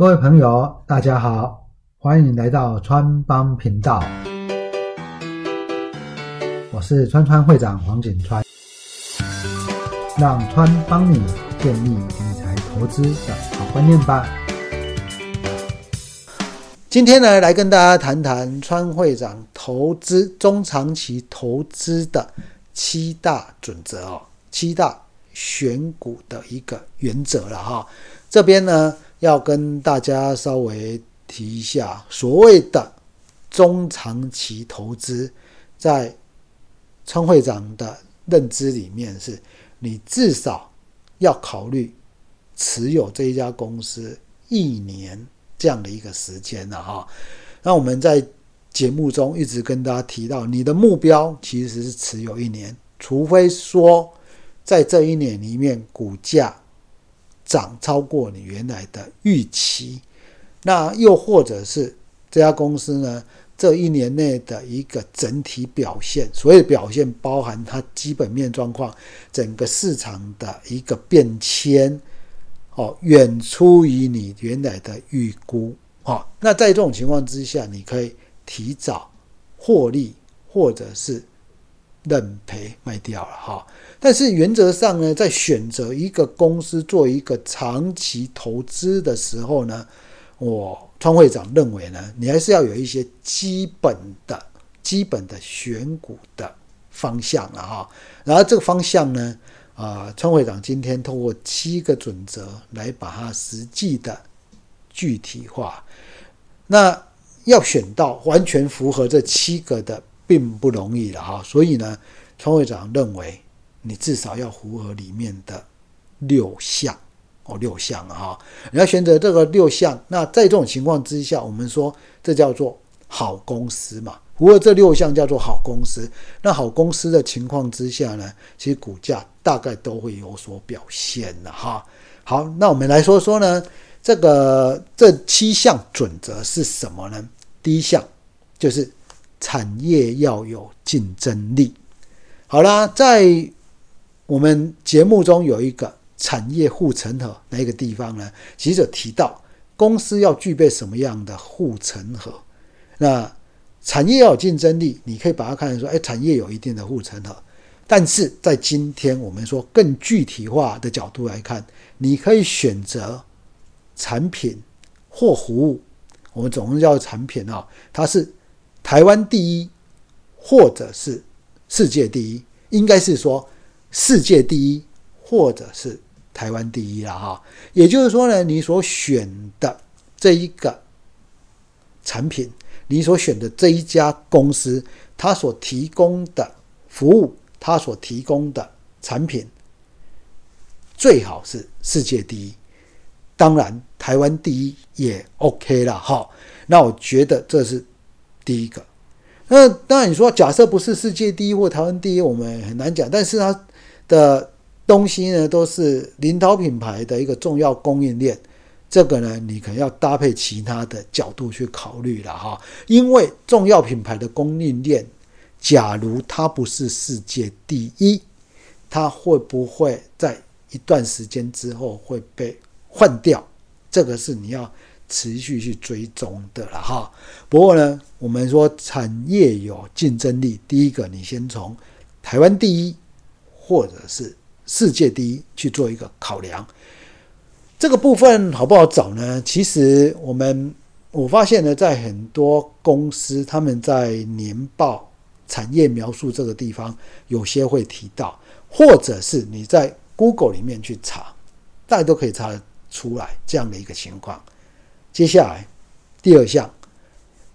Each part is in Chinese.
各位朋友，大家好，欢迎来到川帮频道，我是川川会长黄景川，让川帮你建立理财投资的好观念吧。今天呢，来跟大家谈谈川会长投资中长期投资的七大准则哦，七大选股的一个原则了哈。这边呢。要跟大家稍微提一下，所谓的中长期投资，在川会长的认知里面，是你至少要考虑持有这一家公司一年这样的一个时间了哈。那我们在节目中一直跟大家提到，你的目标其实是持有一年，除非说在这一年里面股价。涨超过你原来的预期，那又或者是这家公司呢？这一年内的一个整体表现，所谓表现包含它基本面状况、整个市场的一个变迁，哦，远出于你原来的预估，哦，那在这种情况之下，你可以提早获利，或者是。认赔卖掉了哈，但是原则上呢，在选择一个公司做一个长期投资的时候呢，我川会长认为呢，你还是要有一些基本的、基本的选股的方向了哈。然后这个方向呢，啊，川会长今天通过七个准则来把它实际的具体化。那要选到完全符合这七个的。并不容易的哈，所以呢，川会长认为你至少要符合里面的六项哦，六项啊，你要选择这个六项。那在这种情况之下，我们说这叫做好公司嘛，符合这六项叫做好公司。那好公司的情况之下呢，其实股价大概都会有所表现的哈。好，那我们来说说呢，这个这七项准则是什么呢？第一项就是。产业要有竞争力。好啦，在我们节目中有一个产业护城河，哪个地方呢？其实提到公司要具备什么样的护城河？那产业要有竞争力，你可以把它看成说，哎，产业有一定的护城河。但是在今天我们说更具体化的角度来看，你可以选择产品或服务，我们总共叫产品啊，它是。台湾第一，或者是世界第一，应该是说世界第一，或者是台湾第一了哈。也就是说呢，你所选的这一个产品，你所选的这一家公司，它所提供的服务，它所提供的产品，最好是世界第一。当然，台湾第一也 OK 了哈。那我觉得这是。第一个，那当然你说假设不是世界第一或台湾第一，我们很难讲。但是它的东西呢，都是领导品牌的一个重要供应链，这个呢，你可能要搭配其他的角度去考虑了哈。因为重要品牌的供应链，假如它不是世界第一，它会不会在一段时间之后会被换掉？这个是你要。持续去追踪的了哈，不过呢，我们说产业有竞争力，第一个你先从台湾第一或者是世界第一去做一个考量。这个部分好不好找呢？其实我们我发现呢，在很多公司他们在年报产业描述这个地方，有些会提到，或者是你在 Google 里面去查，大家都可以查得出来这样的一个情况。接下来，第二项，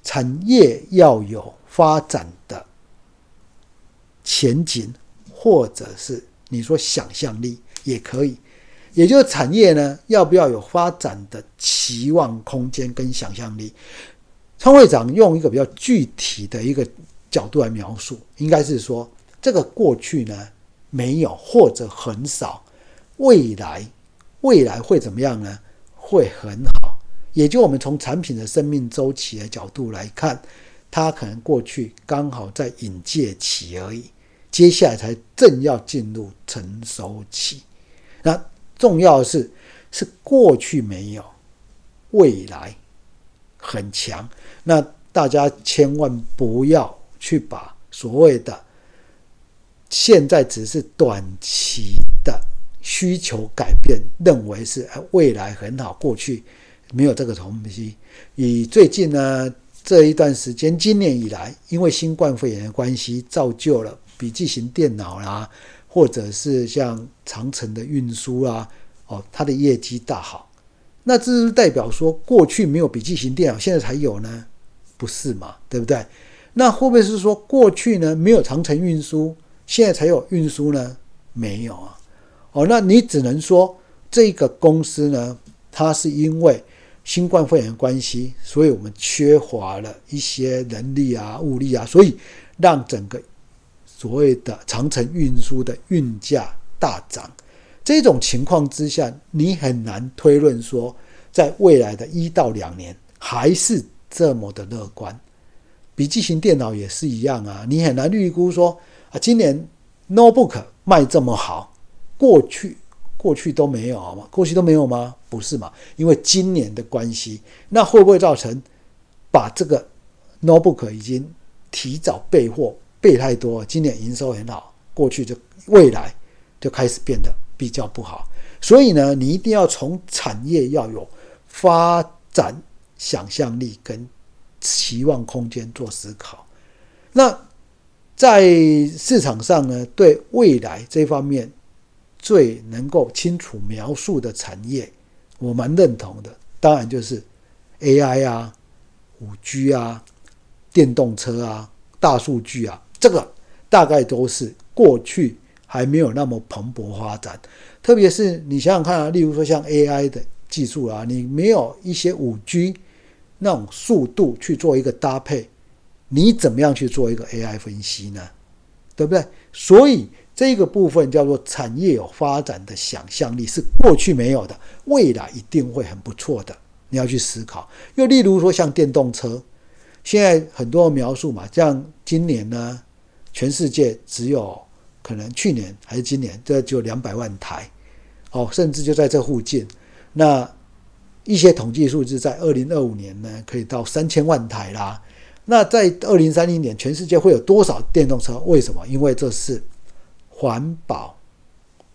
产业要有发展的前景，或者是你说想象力也可以，也就是产业呢，要不要有发展的期望空间跟想象力？川会长用一个比较具体的一个角度来描述，应该是说，这个过去呢没有或者很少，未来未来会怎么样呢？会很好。也就我们从产品的生命周期的角度来看，它可能过去刚好在引介期而已，接下来才正要进入成熟期。那重要的是，是过去没有，未来很强。那大家千万不要去把所谓的现在只是短期的需求改变，认为是未来很好，过去没有这个东西。以最近呢这一段时间，今年以来，因为新冠肺炎的关系，造就了笔记型电脑啦，或者是像长城的运输啊，哦，它的业绩大好。那这是代表说，过去没有笔记型电脑，现在才有呢？不是嘛？对不对？那会不会是说，过去呢没有长城运输，现在才有运输呢？没有啊。哦，那你只能说这个公司呢，它是因为新冠肺炎关系，所以我们缺乏了一些人力啊、物力啊，所以让整个所谓的长城运输的运价大涨。这种情况之下，你很难推论说，在未来的一到两年还是这么的乐观。笔记型电脑也是一样啊，你很难预估说啊，今年 notebook 卖这么好，过去过去都没有好吗？过去都没有吗？不是嘛？因为今年的关系，那会不会造成把这个 notebook 已经提早备货备太多，今年营收很好，过去就未来就开始变得。比较不好，所以呢，你一定要从产业要有发展想象力跟期望空间做思考。那在市场上呢，对未来这方面最能够清楚描述的产业，我蛮认同的。当然就是 AI 啊、五 G 啊、电动车啊、大数据啊，这个大概都是过去。还没有那么蓬勃发展，特别是你想想看啊，例如说像 AI 的技术啊，你没有一些五 G 那种速度去做一个搭配，你怎么样去做一个 AI 分析呢？对不对？所以这个部分叫做产业有发展的想象力，是过去没有的，未来一定会很不错的。你要去思考。又例如说像电动车，现在很多描述嘛，像今年呢，全世界只有。可能去年还是今年，这就两百万台，哦，甚至就在这附近。那一些统计数字，在二零二五年呢，可以到三千万台啦。那在二零三零年，全世界会有多少电动车？为什么？因为这是环保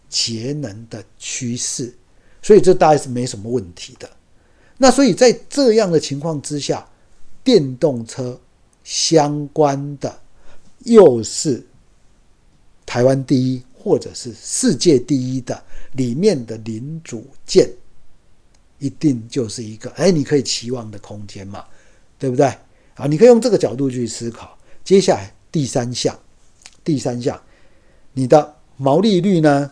节能的趋势，所以这大概是没什么问题的。那所以在这样的情况之下，电动车相关的又是。台湾第一，或者是世界第一的里面的零组件，一定就是一个哎，你可以期望的空间嘛，对不对？啊，你可以用这个角度去思考。接下来第三项，第三项，你的毛利率呢，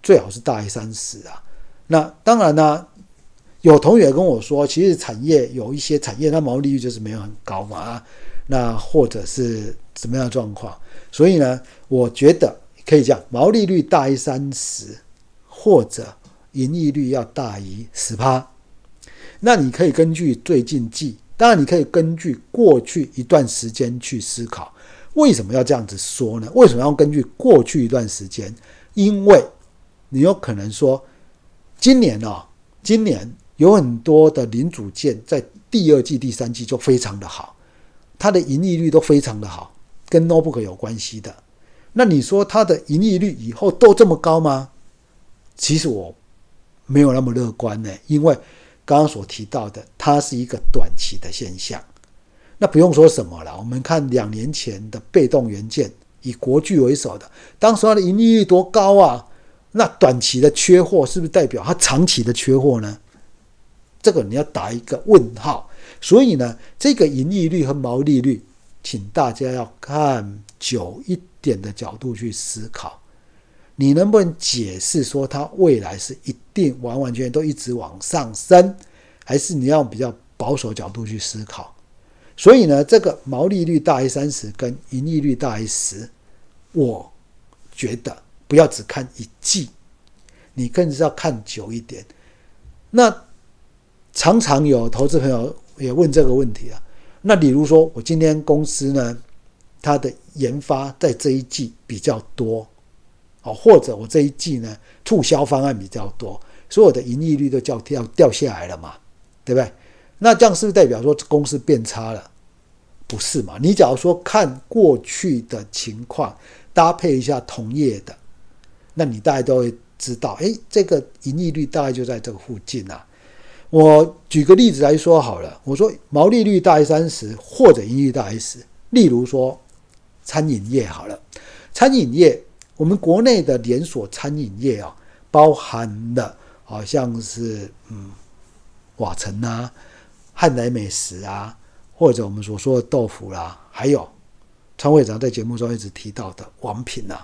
最好是大于三十啊。那当然呢，有同学跟我说，其实产业有一些产业，它毛利率就是没有很高嘛啊。那或者是什么样的状况？所以呢，我觉得可以讲毛利率大于三十，或者盈利率要大于十趴。那你可以根据最近季，当然你可以根据过去一段时间去思考，为什么要这样子说呢？为什么要根据过去一段时间？因为你有可能说，今年啊，今年有很多的零组件在第二季、第三季就非常的好，它的盈利率都非常的好。跟 notebook 有关系的，那你说它的盈利率以后都这么高吗？其实我没有那么乐观呢，因为刚刚所提到的，它是一个短期的现象。那不用说什么了，我们看两年前的被动元件，以国巨为首的，当时它的盈利率多高啊？那短期的缺货是不是代表它长期的缺货呢？这个你要打一个问号。所以呢，这个盈利率和毛利率。请大家要看久一点的角度去思考，你能不能解释说它未来是一定完完全全都一直往上升，还是你要比较保守角度去思考？所以呢，这个毛利率大于三十跟盈利率大于十，我觉得不要只看一季，你更是要看久一点。那常常有投资朋友也问这个问题啊。那比如说，我今天公司呢，它的研发在这一季比较多，哦，或者我这一季呢促销方案比较多，所有的盈利率都叫掉掉下来了嘛，对不对？那这样是不是代表说公司变差了？不是嘛？你假如说看过去的情况，搭配一下同业的，那你大家都会知道，哎，这个盈利率大概就在这个附近啊。我举个例子来说好了，我说毛利率大于三十，或者盈利率大于十。例如说餐饮业好了，餐饮业，我们国内的连锁餐饮业啊，包含的好像是嗯，瓦城啊、汉来美食啊。或者我们所说的豆腐啦，还有川会长在节目中一直提到的王品呐，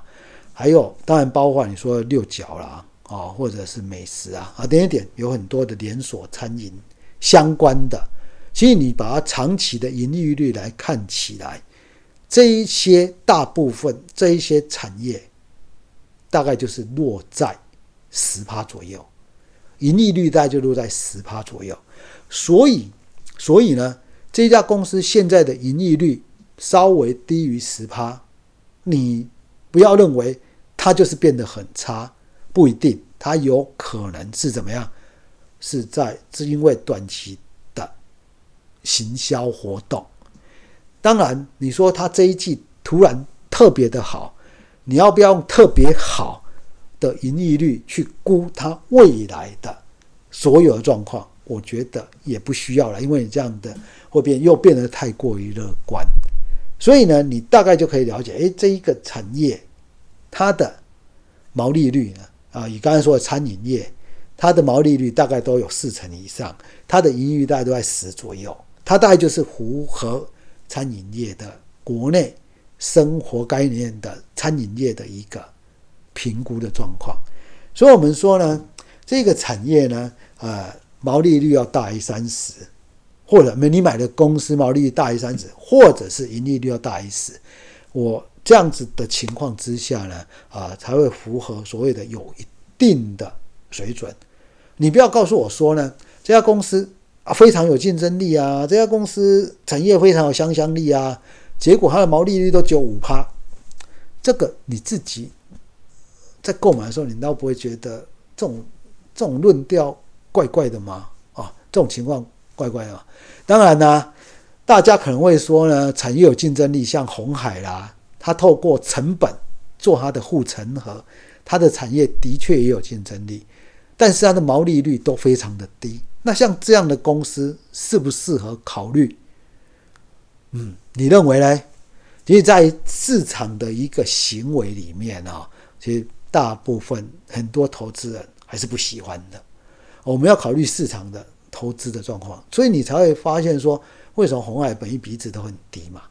还有当然包括你说的六角啦，啊，或者是美食啊，啊点点点，有很多的连锁餐饮相关的。其实你把它长期的盈利率来看起来，这一些大部分这一些产业，大概就是落在十趴左右，盈利率大概就落在十趴左右。所以，所以呢？这家公司现在的盈利率稍微低于十趴，你不要认为它就是变得很差，不一定，它有可能是怎么样？是在是因为短期的行销活动。当然，你说它这一季突然特别的好，你要不要用特别好的盈利率去估它未来的所有的状况？我觉得也不需要了，因为你这样的。会变又变得太过于乐观，所以呢，你大概就可以了解，哎，这一个产业它的毛利率呢，啊，你刚才说的餐饮业，它的毛利率大概都有四成以上，它的盈余大概都在十左右，它大概就是符合餐饮业的国内生活概念的餐饮业的一个评估的状况。所以我们说呢，这个产业呢，呃，毛利率要大于三十。或者没你买的公司毛利率大于三十，或者是盈利率要大于十，我这样子的情况之下呢，啊，才会符合所谓的有一定的水准。你不要告诉我说呢，这家公司啊非常有竞争力啊，这家公司产业非常有想象力啊，结果它的毛利率都只有五趴，这个你自己在购买的时候，你倒不会觉得这种这种论调怪怪的吗？啊，这种情况。怪怪的，当然呢，大家可能会说呢，产业有竞争力，像红海啦，它透过成本做它的护城河，它的产业的确也有竞争力，但是它的毛利率都非常的低。那像这样的公司适不适合考虑？嗯，你认为呢？其实，在市场的一个行为里面啊，其实大部分很多投资人还是不喜欢的。我们要考虑市场的。投资的状况，所以你才会发现说，为什么红海本益比值都很低嘛？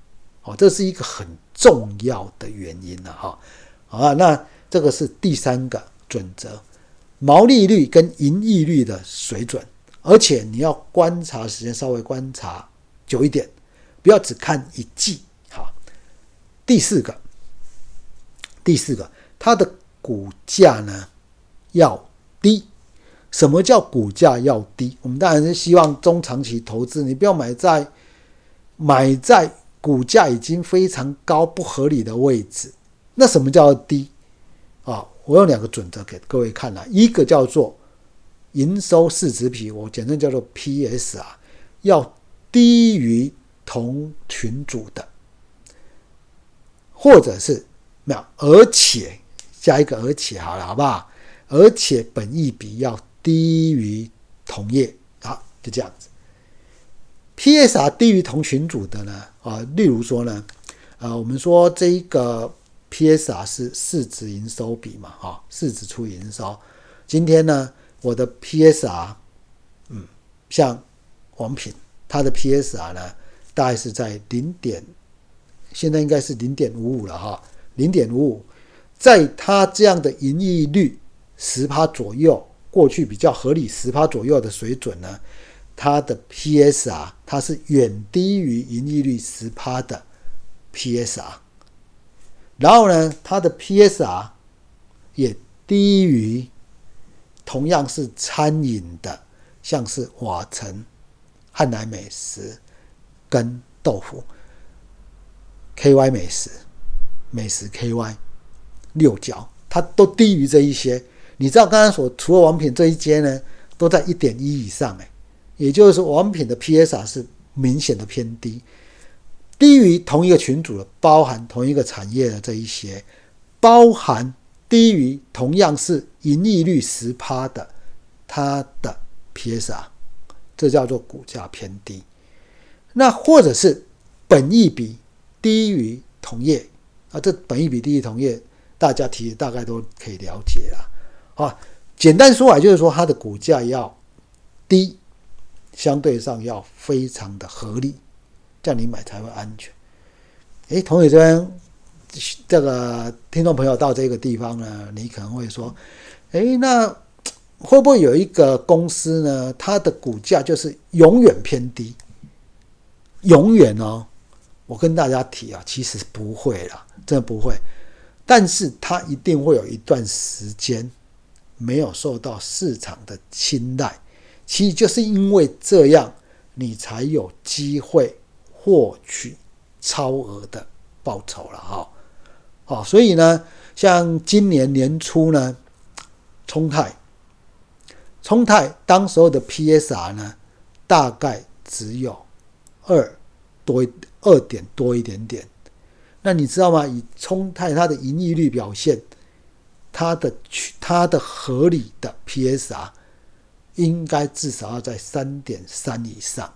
哦，这是一个很重要的原因了哈。好啊，那这个是第三个准则，毛利率跟盈利率的水准，而且你要观察时间稍微观察久一点，不要只看一季。好，第四个，第四个，它的股价呢要低。什么叫股价要低？我们当然是希望中长期投资，你不要买在买在股价已经非常高、不合理的位置。那什么叫低？啊，我用两个准则给各位看了，一个叫做营收市值比，我简称叫做 P/S 啊，要低于同群组的，或者是没有，而且加一个而且好了，好不好？而且本益比要。低于同业啊，就这样子。P/S/R 低于同群组的呢啊，例如说呢，呃，我们说这一个 P/S/R 是市值营收比嘛，哈，市值除营收。今天呢，我的 P/S/R，嗯，像王品，它的 P/S/R 呢，大概是在零点，现在应该是零点五五了哈，零点五五，在它这样的盈利率十趴左右。过去比较合理十趴左右的水准呢，它的 PSR 它是远低于盈利率十趴的 PSR，然后呢，它的 PSR 也低于同样是餐饮的，像是瓦城、汉来美食跟豆腐、KY 美食、美食 KY、六角，它都低于这一些。你知道刚刚所除了王品这一间呢，都在一点一以上哎，也就是说王品的 PSR 是明显的偏低，低于同一个群组的，包含同一个产业的这一些，包含低于同样是盈利率十趴的，它的 PSR，这叫做股价偏低。那或者是本益比低于同业啊，这本益比低于同业，大家提大概都可以了解了啊。简单说来就是说，它的股价要低，相对上要非常的合理，这样你买才会安全。诶，同学这边这个听众朋友到这个地方呢，你可能会说，诶，那会不会有一个公司呢？它的股价就是永远偏低，永远哦？我跟大家提啊，其实不会啦，真的不会。但是它一定会有一段时间。没有受到市场的青睐，其实就是因为这样，你才有机会获取超额的报酬了哈。好，所以呢，像今年年初呢，冲泰，冲泰当时候的 PSR 呢，大概只有二多二点多一点点。那你知道吗？以冲泰它的盈利率表现。它的它的合理的 PSR 应该至少要在三点三以上，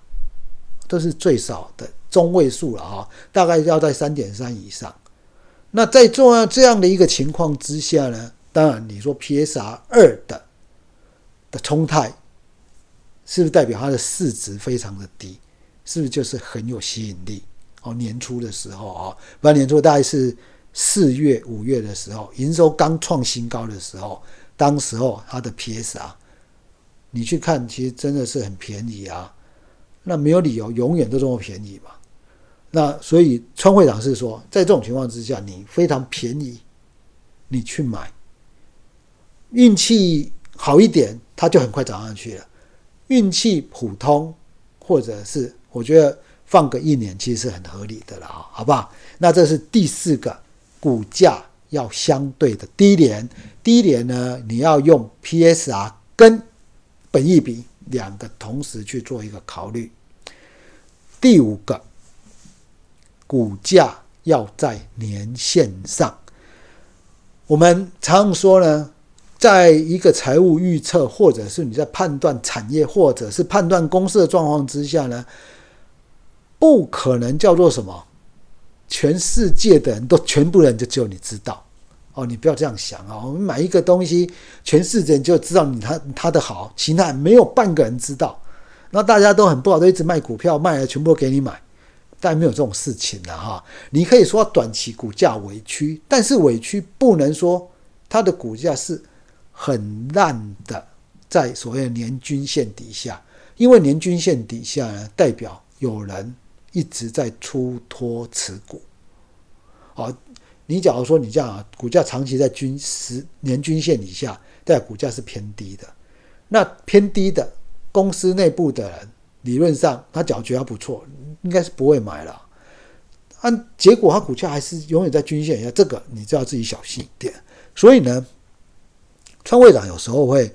这是最少的中位数了哈，大概要在三点三以上。那在这样这样的一个情况之下呢，当然你说 PSR 二的的冲态，是不是代表它的市值非常的低？是不是就是很有吸引力？哦，年初的时候啊，不然年初大概是。四月、五月的时候，营收刚创新高的时候，当时候它的 PS 啊，你去看，其实真的是很便宜啊。那没有理由永远都这么便宜嘛？那所以川会长是说，在这种情况之下，你非常便宜，你去买，运气好一点，它就很快涨上去了；运气普通，或者是我觉得放个一年，其实是很合理的了啊，好不好？那这是第四个。股价要相对的低廉，低廉呢，你要用 PSR 跟本益比两个同时去做一个考虑。第五个，股价要在年线上。我们常说呢，在一个财务预测，或者是你在判断产业，或者是判断公司的状况之下呢，不可能叫做什么？全世界的人都全部人就只有你知道哦，你不要这样想啊！我们买一个东西，全世界人就知道你他他的好，其他没有半个人知道。那大家都很不好，都一直卖股票，卖了全部都给你买，但没有这种事情的哈。你可以说短期股价委屈，但是委屈不能说它的股价是很烂的，在所谓的年均线底下，因为年均线底下呢，代表有人。一直在出脱持股，好，你假如说你这样啊，股价长期在均十年均线以下，代表股价是偏低的。那偏低的公司内部的人，理论上他觉得不错，应该是不会买了。按结果，他股价还是永远在均线以下，这个你就要自己小心一点。所以呢，川会长有时候会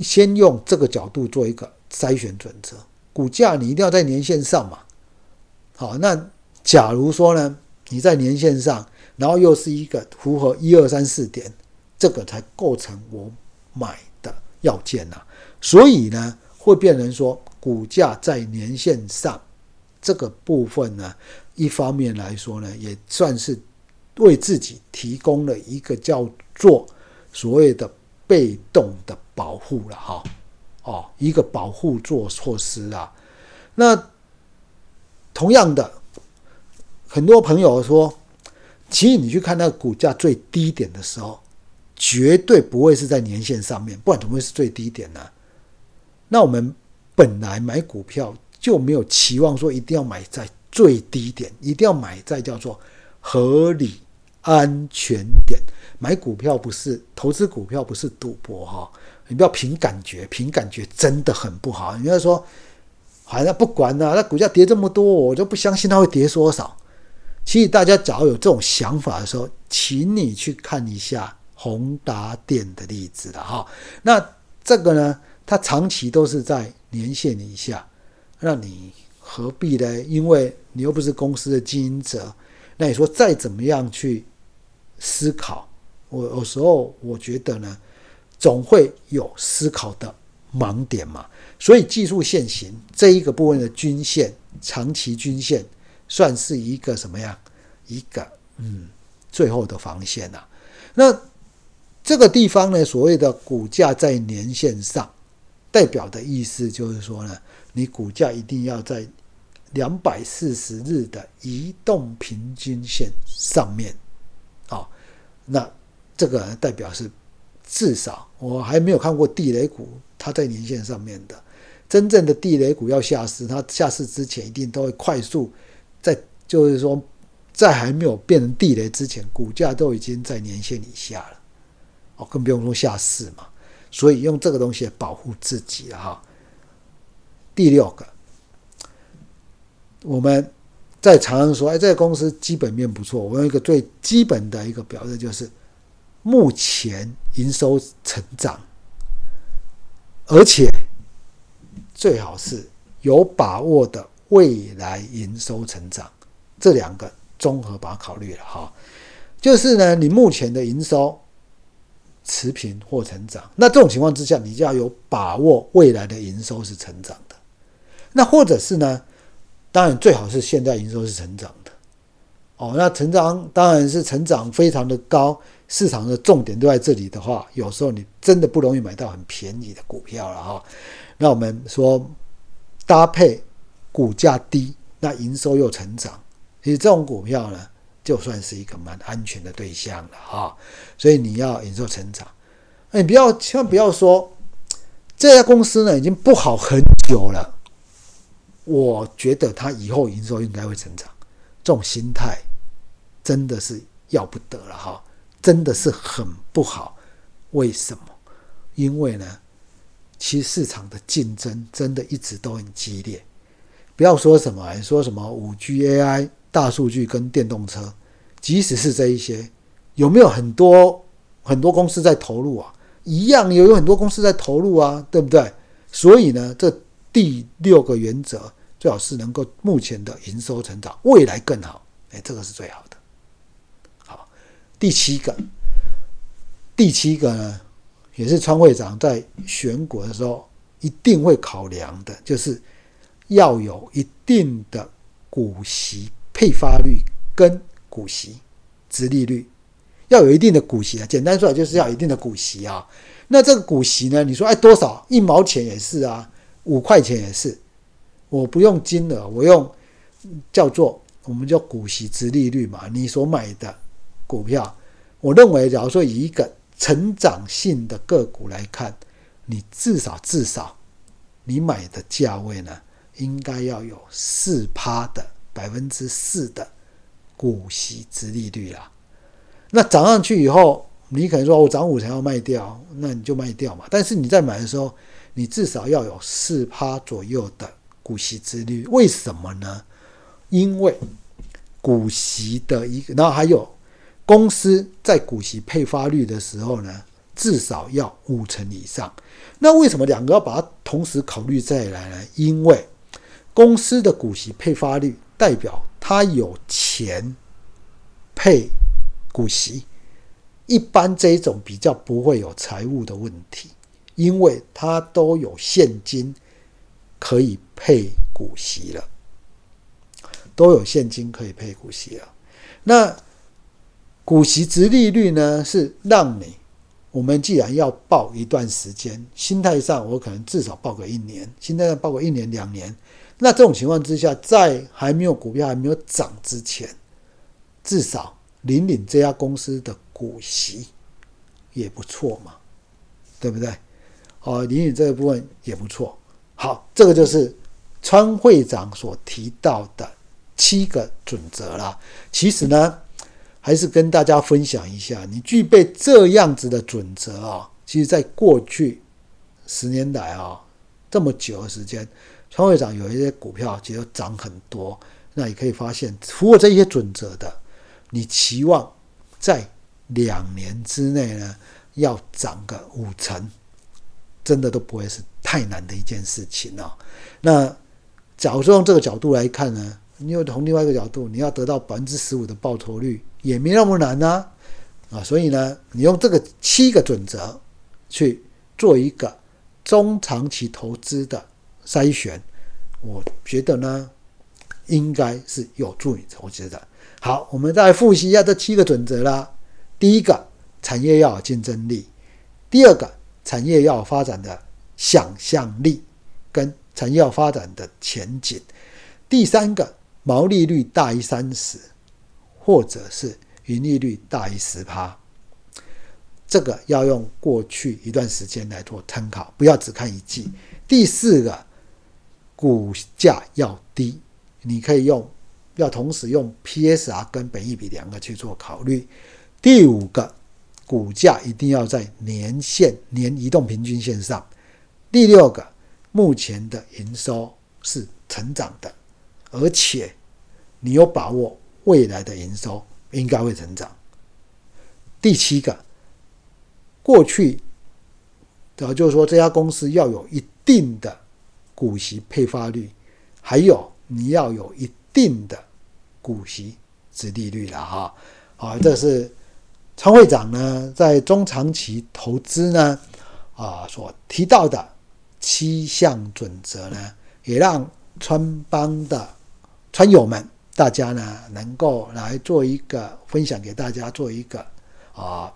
先用这个角度做一个筛选准则。股价你一定要在年线上嘛？好，那假如说呢，你在年线上，然后又是一个符合一二三四点，这个才构成我买的要件呐。所以呢，会变成说股价在年线上这个部分呢，一方面来说呢，也算是为自己提供了一个叫做所谓的被动的保护了哈。哦，一个保护做措施啊。那同样的，很多朋友说，其实你去看那个股价最低点的时候，绝对不会是在年线上面，不然怎么会是最低点呢？那我们本来买股票就没有期望说一定要买在最低点，一定要买在叫做合理安全点。买股票不是投资股票，不是赌博哈。你不要凭感觉，凭感觉真的很不好。你要说，好像不管了，那股价跌这么多，我就不相信它会跌多少。其实大家只要有这种想法的时候，请你去看一下宏达电的例子了哈。那这个呢，它长期都是在年限以下，那你何必呢？因为你又不是公司的经营者，那你说再怎么样去思考，我有时候我觉得呢，总会有思考的盲点嘛。所以技术线型这一个部分的均线，长期均线算是一个什么样？一个嗯，最后的防线呐。那这个地方呢，所谓的股价在年线上，代表的意思就是说呢，你股价一定要在两百四十日的移动平均线上面，那这个代表是至少我还没有看过地雷股它在年线上面的，真正的地雷股要下市，它下市之前一定都会快速在，就是说在还没有变成地雷之前，股价都已经在年线以下了。哦更不用说下市嘛，所以用这个东西保护自己哈。第六个，我们在常常说，哎，这个公司基本面不错。我用一个最基本的一个表示，就是目前营收成长，而且最好是有把握的未来营收成长，这两个综合把它考虑了哈。就是呢，你目前的营收。持平或成长，那这种情况之下，你就要有把握未来的营收是成长的。那或者是呢？当然最好是现在营收是成长的。哦，那成长当然是成长非常的高，市场的重点都在这里的话，有时候你真的不容易买到很便宜的股票了哈。那我们说搭配股价低，那营收又成长，其实这种股票呢？就算是一个蛮安全的对象了哈，所以你要营收成长，那你不要千万不要说这家公司呢已经不好很久了，我觉得它以后营收应该会成长，这种心态真的是要不得了哈，真的是很不好。为什么？因为呢，其实市场的竞争真的一直都很激烈，不要说什么说什么五 G AI。大数据跟电动车，即使是这一些，有没有很多很多公司在投入啊？一样也有很多公司在投入啊，对不对？所以呢，这第六个原则最好是能够目前的营收成长，未来更好，哎，这个是最好的。好，第七个，第七个呢，也是川会长在选股的时候一定会考量的，就是要有一定的股息。配发率跟股息、殖利率要有一定的股息啊，简单说就是要一定的股息啊。那这个股息呢？你说哎多少？一毛钱也是啊，五块钱也是。我不用金额，我用叫做我们叫股息殖利率嘛。你所买的股票，我认为假如说以一个成长性的个股来看，你至少至少你买的价位呢，应该要有四趴的。百分之四的股息值利率啦，那涨上去以后，你可能说我涨五成要卖掉，那你就卖掉嘛。但是你在买的时候，你至少要有四趴左右的股息之率。为什么呢？因为股息的一个，然后还有公司在股息配发率的时候呢，至少要五成以上。那为什么两个要把它同时考虑再来呢？因为公司的股息配发率。代表他有钱配股息，一般这一种比较不会有财务的问题，因为他都有现金可以配股息了，都有现金可以配股息了。那股息值利率呢？是让你我们既然要报一段时间，心态上我可能至少报个一年，心态上报个一年两年。那这种情况之下，在还没有股票还没有涨之前，至少领领这家公司的股息也不错嘛，对不对？哦，领领这个部分也不错。好，这个就是川会长所提到的七个准则啦。其实呢，还是跟大家分享一下，你具备这样子的准则啊，其实在过去十年来啊，这么久的时间。川会长有一些股票其实涨很多，那你可以发现，符合这些准则的，你期望在两年之内呢要涨个五成，真的都不会是太。难的一件事情哦。那假如说用这个角度来看呢，你又从另外一个角度，你要得到百分之十五的报酬率也没那么难呢啊。所以呢，你用这个七个准则去做一个中长期投资的筛选，我觉得呢，应该是有助于投资的。好，我们再复习一下这七个准则啦。第一个，产业要有竞争力；第二个，产业要发展的想象力跟产业要发展的前景；第三个，毛利率大于三十，或者是盈利率大于十趴。这个要用过去一段时间来做参考，不要只看一季。第四个，股价要低，你可以用。要同时用 PSR 跟本益比两个去做考虑。第五个，股价一定要在年线年移动平均线上。第六个，目前的营收是成长的，而且你有把握未来的营收应该会成长。第七个，过去的就是说这家公司要有一定的股息配发率，还有你要有一。定的股息值利率了哈，好，这是川会长呢在中长期投资呢啊所提到的七项准则呢，也让川帮的川友们大家呢能够来做一个分享给大家做一个啊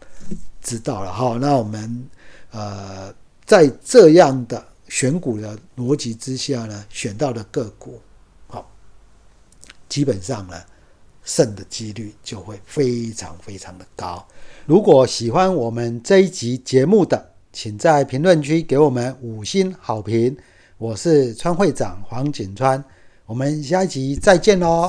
知道了哈，那我们呃在这样的选股的逻辑之下呢，选到的个股。基本上呢，胜的几率就会非常非常的高。如果喜欢我们这一集节目的，请在评论区给我们五星好评。我是川会长黄景川，我们下一集再见喽。